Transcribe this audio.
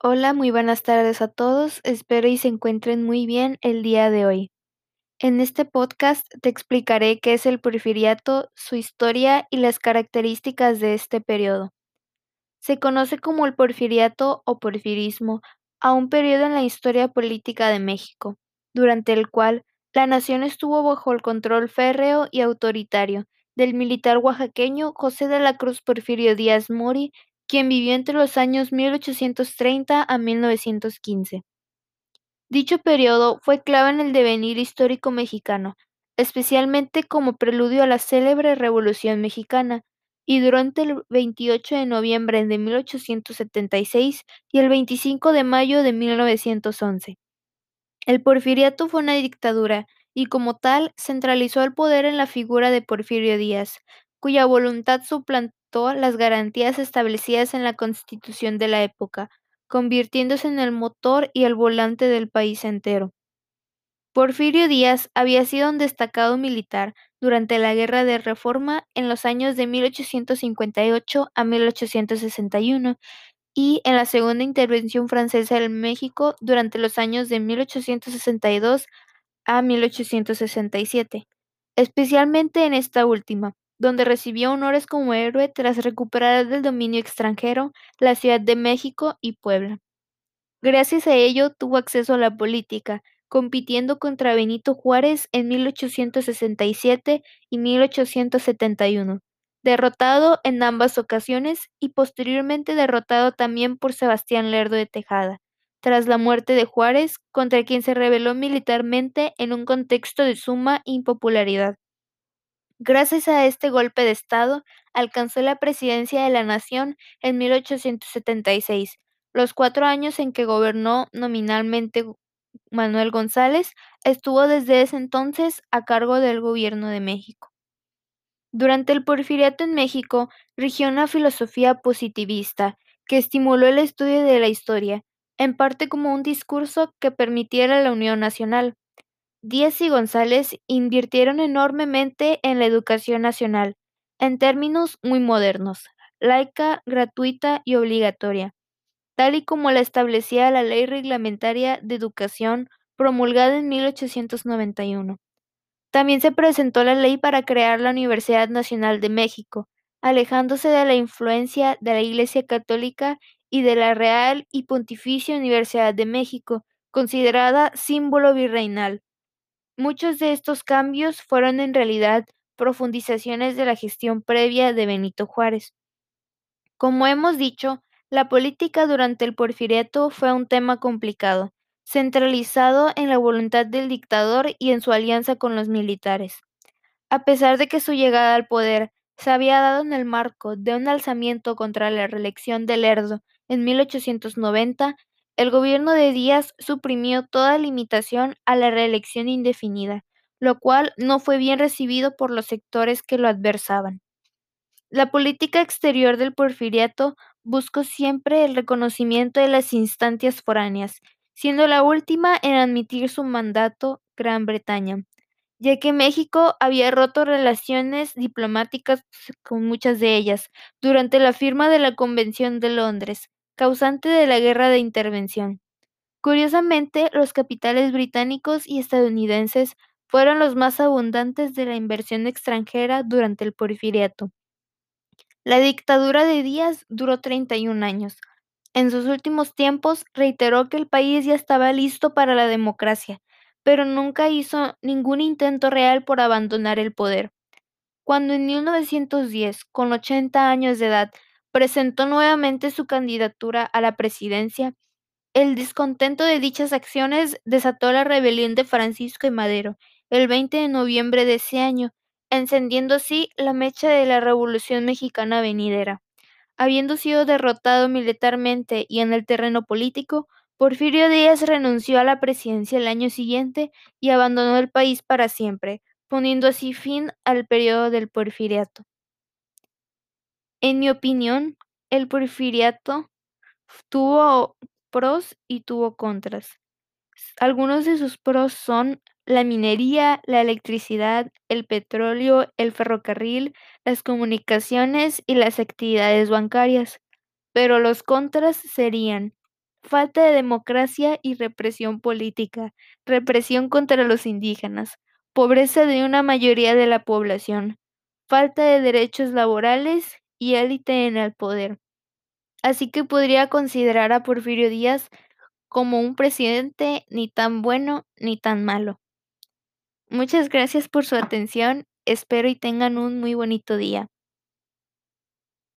Hola, muy buenas tardes a todos. Espero y se encuentren muy bien el día de hoy. En este podcast te explicaré qué es el porfiriato, su historia y las características de este periodo. Se conoce como el porfiriato o porfirismo a un periodo en la historia política de México, durante el cual la nación estuvo bajo el control férreo y autoritario del militar oaxaqueño José de la Cruz Porfirio Díaz Mori, quien vivió entre los años 1830 a 1915. Dicho periodo fue clave en el devenir histórico mexicano, especialmente como preludio a la célebre Revolución mexicana, y duró entre el 28 de noviembre de 1876 y el 25 de mayo de 1911. El porfiriato fue una dictadura y como tal centralizó el poder en la figura de Porfirio Díaz, cuya voluntad las garantías establecidas en la Constitución de la época, convirtiéndose en el motor y el volante del país entero. Porfirio Díaz había sido un destacado militar durante la Guerra de Reforma en los años de 1858 a 1861 y en la Segunda Intervención Francesa en México durante los años de 1862 a 1867, especialmente en esta última, donde recibió honores como héroe tras recuperar del dominio extranjero la Ciudad de México y Puebla. Gracias a ello tuvo acceso a la política, compitiendo contra Benito Juárez en 1867 y 1871, derrotado en ambas ocasiones y posteriormente derrotado también por Sebastián Lerdo de Tejada, tras la muerte de Juárez, contra quien se rebeló militarmente en un contexto de suma impopularidad. Gracias a este golpe de Estado, alcanzó la presidencia de la nación en 1876, los cuatro años en que gobernó nominalmente Manuel González, estuvo desde ese entonces a cargo del gobierno de México. Durante el porfiriato en México, rigió una filosofía positivista que estimuló el estudio de la historia, en parte como un discurso que permitiera la unión nacional. Díaz y González invirtieron enormemente en la educación nacional, en términos muy modernos, laica, gratuita y obligatoria, tal y como la establecía la Ley Reglamentaria de Educación promulgada en 1891. También se presentó la ley para crear la Universidad Nacional de México, alejándose de la influencia de la Iglesia Católica y de la Real y Pontificia Universidad de México, considerada símbolo virreinal. Muchos de estos cambios fueron en realidad profundizaciones de la gestión previa de Benito Juárez. Como hemos dicho, la política durante el porfiriato fue un tema complicado, centralizado en la voluntad del dictador y en su alianza con los militares. A pesar de que su llegada al poder se había dado en el marco de un alzamiento contra la reelección de Lerdo en 1890, el gobierno de Díaz suprimió toda limitación a la reelección indefinida, lo cual no fue bien recibido por los sectores que lo adversaban. La política exterior del porfiriato buscó siempre el reconocimiento de las instancias foráneas, siendo la última en admitir su mandato Gran Bretaña, ya que México había roto relaciones diplomáticas con muchas de ellas durante la firma de la Convención de Londres, causante de la Guerra de Intervención. Curiosamente, los capitales británicos y estadounidenses fueron los más abundantes de la inversión extranjera durante el porfiriato. La dictadura de Díaz duró 31 años. En sus últimos tiempos reiteró que el país ya estaba listo para la democracia, pero nunca hizo ningún intento real por abandonar el poder. Cuando en 1910, con 80 años de edad, presentó nuevamente su candidatura a la presidencia, el descontento de dichas acciones desató la rebelión de Francisco y Madero el 20 de noviembre de ese año, encendiendo así la mecha de la Revolución Mexicana venidera. Habiendo sido derrotado militarmente y en el terreno político, Porfirio Díaz renunció a la presidencia el año siguiente y abandonó el país para siempre, poniendo así fin al periodo del porfiriato. En mi opinión, el porfiriato tuvo pros y tuvo contras. Algunos de sus pros son la minería, la electricidad, el petróleo, el ferrocarril, las comunicaciones y las actividades bancarias. Pero los contras serían falta de democracia y represión política, represión contra los indígenas, pobreza de una mayoría de la población, falta de derechos laborales y élite en el poder. Así que podría considerar a Porfirio Díaz como un presidente ni tan bueno ni tan malo. Muchas gracias por su atención, espero y tengan un muy bonito día.